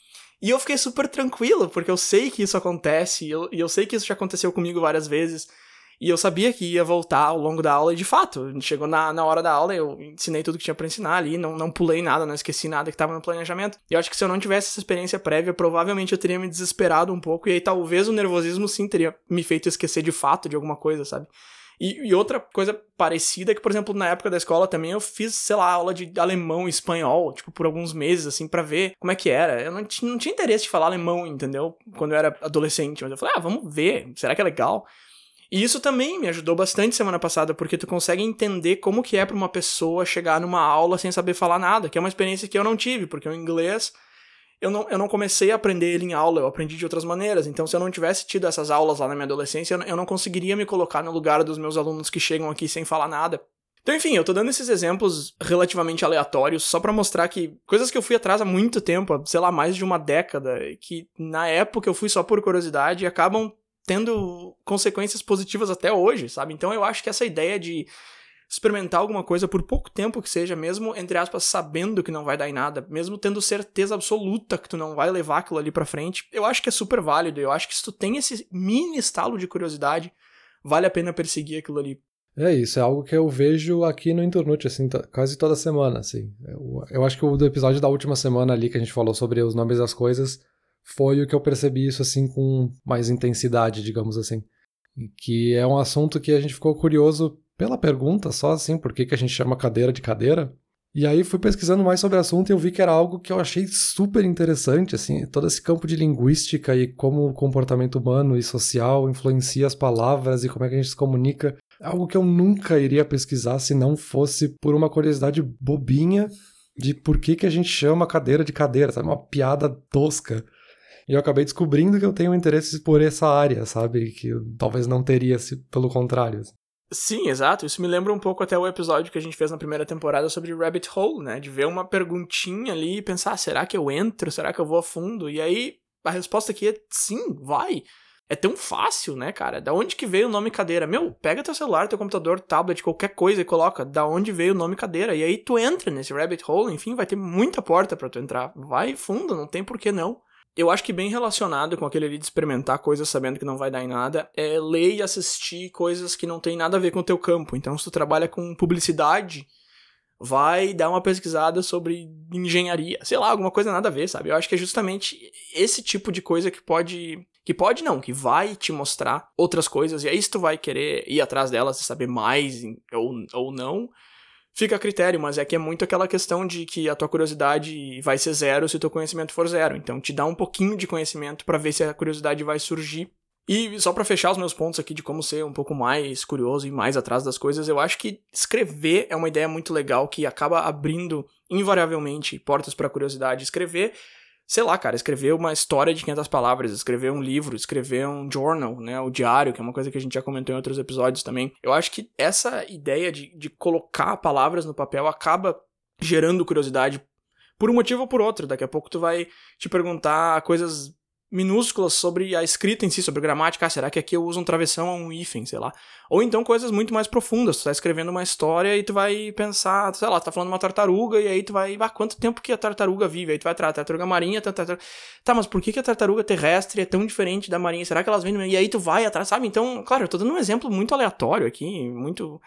E eu fiquei super tranquilo, porque eu sei que isso acontece, e eu, e eu sei que isso já aconteceu comigo várias vezes. E eu sabia que ia voltar ao longo da aula, e de fato, chegou na, na hora da aula, eu ensinei tudo que tinha para ensinar ali, não, não pulei nada, não esqueci nada que tava no planejamento. E eu acho que se eu não tivesse essa experiência prévia, provavelmente eu teria me desesperado um pouco, e aí talvez o nervosismo sim teria me feito esquecer de fato de alguma coisa, sabe? E, e, outra coisa parecida é que, por exemplo, na época da escola também eu fiz, sei lá, aula de alemão e espanhol, tipo, por alguns meses, assim, para ver como é que era. Eu não, não tinha interesse de falar alemão, entendeu? Quando eu era adolescente, mas eu falei, ah, vamos ver, será que é legal? E isso também me ajudou bastante semana passada, porque tu consegue entender como que é para uma pessoa chegar numa aula sem saber falar nada, que é uma experiência que eu não tive, porque o inglês eu não, eu não comecei a aprender ele em aula, eu aprendi de outras maneiras. Então, se eu não tivesse tido essas aulas lá na minha adolescência, eu não conseguiria me colocar no lugar dos meus alunos que chegam aqui sem falar nada. Então, enfim, eu tô dando esses exemplos relativamente aleatórios só para mostrar que coisas que eu fui atrás há muito tempo, sei lá, mais de uma década, que na época eu fui só por curiosidade acabam tendo consequências positivas até hoje, sabe? Então eu acho que essa ideia de experimentar alguma coisa por pouco tempo que seja, mesmo entre aspas sabendo que não vai dar em nada, mesmo tendo certeza absoluta que tu não vai levar aquilo ali para frente, eu acho que é super válido. Eu acho que se tu tem esse mini estalo de curiosidade, vale a pena perseguir aquilo ali. É isso, é algo que eu vejo aqui no Internute, assim, quase toda semana, assim. Eu, eu acho que o do episódio da última semana ali que a gente falou sobre os nomes das coisas foi o que eu percebi isso assim com mais intensidade, digamos assim. Que é um assunto que a gente ficou curioso pela pergunta, só assim, por que, que a gente chama cadeira de cadeira. E aí fui pesquisando mais sobre o assunto e eu vi que era algo que eu achei super interessante, assim, todo esse campo de linguística e como o comportamento humano e social influencia as palavras e como é que a gente se comunica. Algo que eu nunca iria pesquisar se não fosse por uma curiosidade bobinha de por que, que a gente chama cadeira de cadeira, sabe? Uma piada tosca. E eu acabei descobrindo que eu tenho interesse por essa área, sabe? Que eu talvez não teria se pelo contrário. Assim. Sim, exato. Isso me lembra um pouco até o episódio que a gente fez na primeira temporada sobre Rabbit Hole, né? De ver uma perguntinha ali e pensar, ah, será que eu entro? Será que eu vou a fundo? E aí a resposta aqui é sim, vai. É tão fácil, né, cara? Da onde que veio o nome cadeira? Meu, pega teu celular, teu computador, tablet, qualquer coisa e coloca da onde veio o nome cadeira. E aí tu entra nesse rabbit hole, enfim, vai ter muita porta para tu entrar. Vai fundo, não tem por que não. Eu acho que bem relacionado com aquele ali de experimentar coisas sabendo que não vai dar em nada, é ler e assistir coisas que não tem nada a ver com o teu campo. Então, se tu trabalha com publicidade, vai dar uma pesquisada sobre engenharia, sei lá, alguma coisa nada a ver, sabe? Eu acho que é justamente esse tipo de coisa que pode que pode não, que vai te mostrar outras coisas, e aí se tu vai querer ir atrás delas e saber mais ou, ou não, fica a critério, mas é que é muito aquela questão de que a tua curiosidade vai ser zero se o teu conhecimento for zero. Então te dá um pouquinho de conhecimento para ver se a curiosidade vai surgir. E só para fechar os meus pontos aqui de como ser um pouco mais curioso e mais atrás das coisas, eu acho que escrever é uma ideia muito legal que acaba abrindo invariavelmente portas para curiosidade. Escrever sei lá, cara, escrever uma história de 500 palavras, escrever um livro, escrever um journal, né, o diário, que é uma coisa que a gente já comentou em outros episódios também. Eu acho que essa ideia de, de colocar palavras no papel acaba gerando curiosidade por um motivo ou por outro. Daqui a pouco tu vai te perguntar coisas minúsculas sobre a escrita em si, sobre gramática. Ah, será que aqui eu uso um travessão ou um hífen, sei lá. Ou então coisas muito mais profundas. Tu tá escrevendo uma história e tu vai pensar, sei lá, tu tá falando uma tartaruga e aí tu vai, ah, quanto tempo que a tartaruga vive? Aí tu vai atrás, tartaruga marinha, tartaruga... Tá, mas por que, que a tartaruga terrestre é tão diferente da marinha? Será que elas vêm... E aí tu vai atrás, sabe? Então, claro, eu tô dando um exemplo muito aleatório aqui, muito...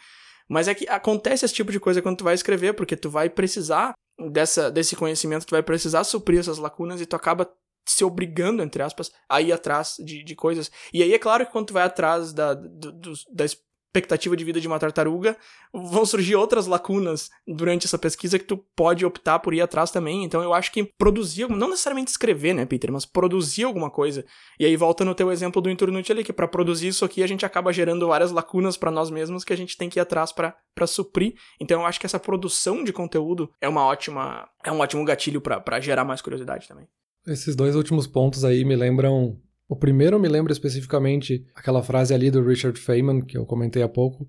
Mas é que acontece esse tipo de coisa quando tu vai escrever, porque tu vai precisar dessa, desse conhecimento, tu vai precisar suprir essas lacunas e tu acaba se obrigando, entre aspas, a ir atrás de, de coisas. E aí é claro que quando tu vai atrás da, do, do, da expectativa de vida de uma tartaruga, vão surgir outras lacunas durante essa pesquisa que tu pode optar por ir atrás também. Então eu acho que produzir, não necessariamente escrever, né, Peter, mas produzir alguma coisa. E aí volta no teu exemplo do Inturnute ali, que para produzir isso aqui a gente acaba gerando várias lacunas para nós mesmos que a gente tem que ir atrás para suprir. Então eu acho que essa produção de conteúdo é uma ótima, é um ótimo gatilho para gerar mais curiosidade também. Esses dois últimos pontos aí me lembram o primeiro me lembra especificamente aquela frase ali do Richard Feynman, que eu comentei há pouco,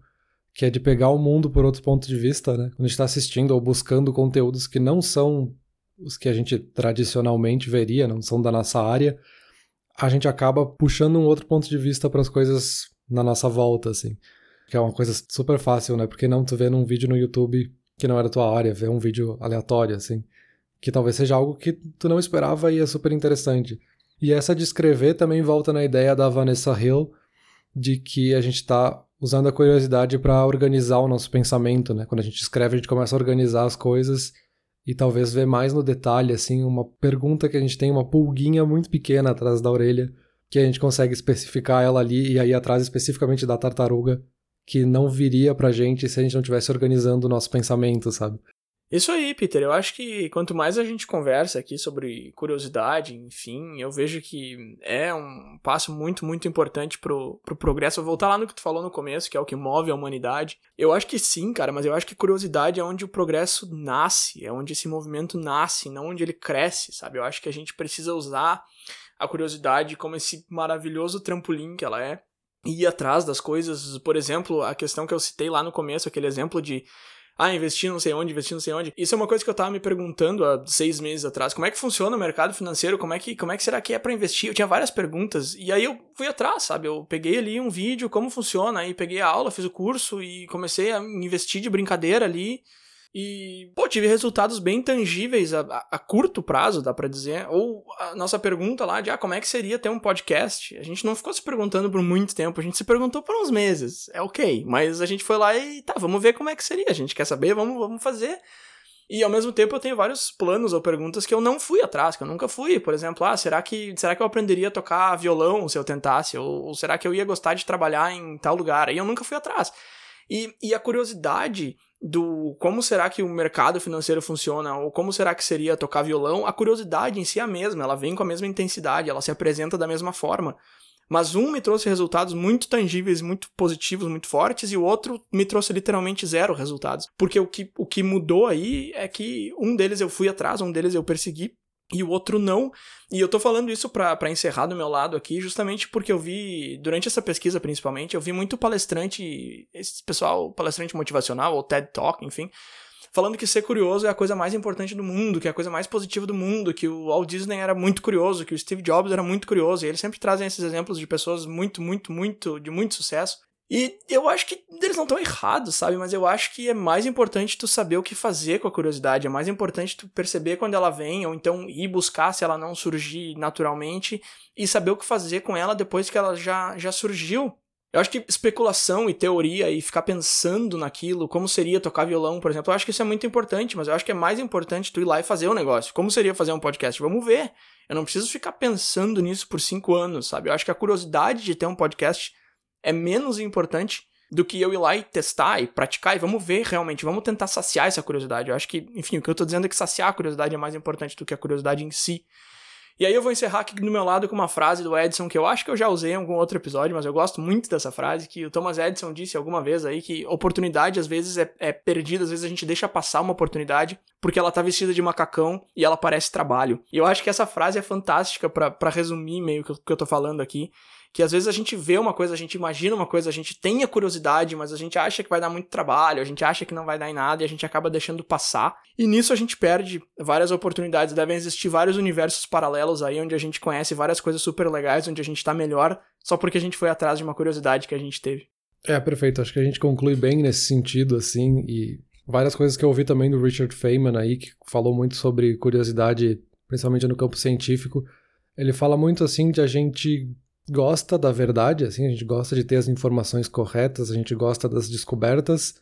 que é de pegar o mundo por outro ponto de vista, né? Quando a gente está assistindo ou buscando conteúdos que não são os que a gente tradicionalmente veria, não são da nossa área, a gente acaba puxando um outro ponto de vista para as coisas na nossa volta, assim. Que é uma coisa super fácil, né? Porque não tu vê num vídeo no YouTube que não era tua área, ver um vídeo aleatório, assim. Que talvez seja algo que tu não esperava e é super interessante. E essa de escrever também volta na ideia da Vanessa Hill de que a gente está usando a curiosidade para organizar o nosso pensamento, né? Quando a gente escreve, a gente começa a organizar as coisas e talvez ver mais no detalhe, assim, uma pergunta que a gente tem, uma pulguinha muito pequena atrás da orelha, que a gente consegue especificar ela ali e aí atrás especificamente da tartaruga, que não viria pra gente se a gente não estivesse organizando o nosso pensamento, sabe? Isso aí, Peter. Eu acho que quanto mais a gente conversa aqui sobre curiosidade, enfim, eu vejo que é um passo muito, muito importante pro, pro progresso. Vou voltar lá no que tu falou no começo, que é o que move a humanidade. Eu acho que sim, cara, mas eu acho que curiosidade é onde o progresso nasce, é onde esse movimento nasce, não onde ele cresce, sabe? Eu acho que a gente precisa usar a curiosidade como esse maravilhoso trampolim que ela é ir atrás das coisas. Por exemplo, a questão que eu citei lá no começo, aquele exemplo de ah, investir não sei onde, investir não sei onde. Isso é uma coisa que eu tava me perguntando há seis meses atrás. Como é que funciona o mercado financeiro? Como é que, como é que será que é para investir? Eu tinha várias perguntas. E aí eu fui atrás, sabe? Eu peguei ali um vídeo, como funciona, aí peguei a aula, fiz o curso e comecei a investir de brincadeira ali. E, pô, tive resultados bem tangíveis a, a, curto prazo, dá pra dizer. Ou a nossa pergunta lá de, ah, como é que seria ter um podcast? A gente não ficou se perguntando por muito tempo, a gente se perguntou por uns meses. É ok, mas a gente foi lá e, tá, vamos ver como é que seria. A gente quer saber, vamos, vamos fazer. E ao mesmo tempo eu tenho vários planos ou perguntas que eu não fui atrás, que eu nunca fui. Por exemplo, ah, será que, será que eu aprenderia a tocar violão se eu tentasse? Ou, ou será que eu ia gostar de trabalhar em tal lugar? E eu nunca fui atrás. E, e a curiosidade do como será que o mercado financeiro funciona, ou como será que seria tocar violão, a curiosidade em si é a mesma, ela vem com a mesma intensidade, ela se apresenta da mesma forma. Mas um me trouxe resultados muito tangíveis, muito positivos, muito fortes, e o outro me trouxe literalmente zero resultados. Porque o que, o que mudou aí é que um deles eu fui atrás, um deles eu persegui, e o outro não. E eu tô falando isso para encerrar do meu lado aqui, justamente porque eu vi, durante essa pesquisa principalmente, eu vi muito palestrante, esse pessoal, palestrante motivacional, ou TED Talk, enfim, falando que ser curioso é a coisa mais importante do mundo, que é a coisa mais positiva do mundo, que o Walt Disney era muito curioso, que o Steve Jobs era muito curioso, e eles sempre trazem esses exemplos de pessoas muito, muito, muito, de muito sucesso. E eu acho que eles não estão errados, sabe? Mas eu acho que é mais importante tu saber o que fazer com a curiosidade, é mais importante tu perceber quando ela vem, ou então ir buscar se ela não surgir naturalmente, e saber o que fazer com ela depois que ela já, já surgiu. Eu acho que especulação e teoria e ficar pensando naquilo, como seria tocar violão, por exemplo, eu acho que isso é muito importante, mas eu acho que é mais importante tu ir lá e fazer o um negócio. Como seria fazer um podcast? Vamos ver. Eu não preciso ficar pensando nisso por cinco anos, sabe? Eu acho que a curiosidade de ter um podcast é menos importante do que eu ir lá e testar e praticar e vamos ver realmente, vamos tentar saciar essa curiosidade. Eu acho que, enfim, o que eu tô dizendo é que saciar a curiosidade é mais importante do que a curiosidade em si. E aí eu vou encerrar aqui do meu lado com uma frase do Edison que eu acho que eu já usei em algum outro episódio, mas eu gosto muito dessa frase, que o Thomas Edison disse alguma vez aí que oportunidade às vezes é, é perdida, às vezes a gente deixa passar uma oportunidade porque ela tá vestida de macacão e ela parece trabalho. E eu acho que essa frase é fantástica para resumir meio que, que eu tô falando aqui, que às vezes a gente vê uma coisa, a gente imagina uma coisa, a gente tem a curiosidade, mas a gente acha que vai dar muito trabalho, a gente acha que não vai dar em nada e a gente acaba deixando passar. E nisso a gente perde várias oportunidades. Devem existir vários universos paralelos aí onde a gente conhece várias coisas super legais, onde a gente tá melhor só porque a gente foi atrás de uma curiosidade que a gente teve. É, perfeito. Acho que a gente conclui bem nesse sentido, assim, e várias coisas que eu ouvi também do Richard Feynman aí, que falou muito sobre curiosidade, principalmente no campo científico. Ele fala muito, assim, de a gente gosta da verdade, assim, a gente gosta de ter as informações corretas, a gente gosta das descobertas,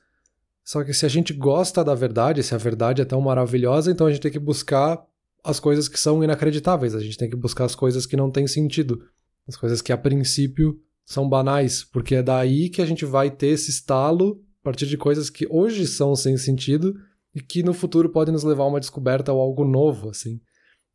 só que se a gente gosta da verdade, se a verdade é tão maravilhosa, então a gente tem que buscar as coisas que são inacreditáveis, a gente tem que buscar as coisas que não têm sentido, as coisas que a princípio são banais, porque é daí que a gente vai ter esse estalo a partir de coisas que hoje são sem sentido e que no futuro podem nos levar a uma descoberta ou algo novo, assim.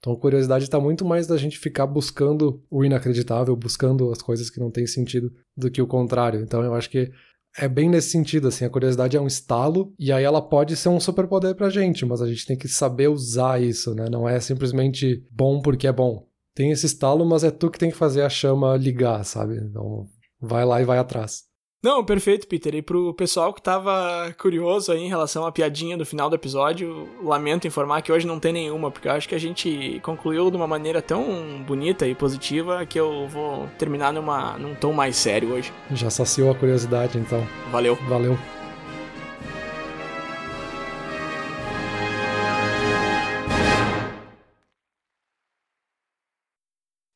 Então a curiosidade está muito mais da gente ficar buscando o inacreditável, buscando as coisas que não têm sentido, do que o contrário. Então eu acho que é bem nesse sentido, assim, a curiosidade é um estalo e aí ela pode ser um superpoder pra gente, mas a gente tem que saber usar isso, né? Não é simplesmente bom porque é bom. Tem esse estalo, mas é tu que tem que fazer a chama ligar, sabe? Então vai lá e vai atrás. Não, perfeito, Peter. E pro pessoal que tava curioso aí em relação à piadinha do final do episódio, lamento informar que hoje não tem nenhuma, porque eu acho que a gente concluiu de uma maneira tão bonita e positiva que eu vou terminar numa, num tom mais sério hoje. Já saciou a curiosidade, então. Valeu. Valeu.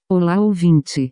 Olá, ouvinte.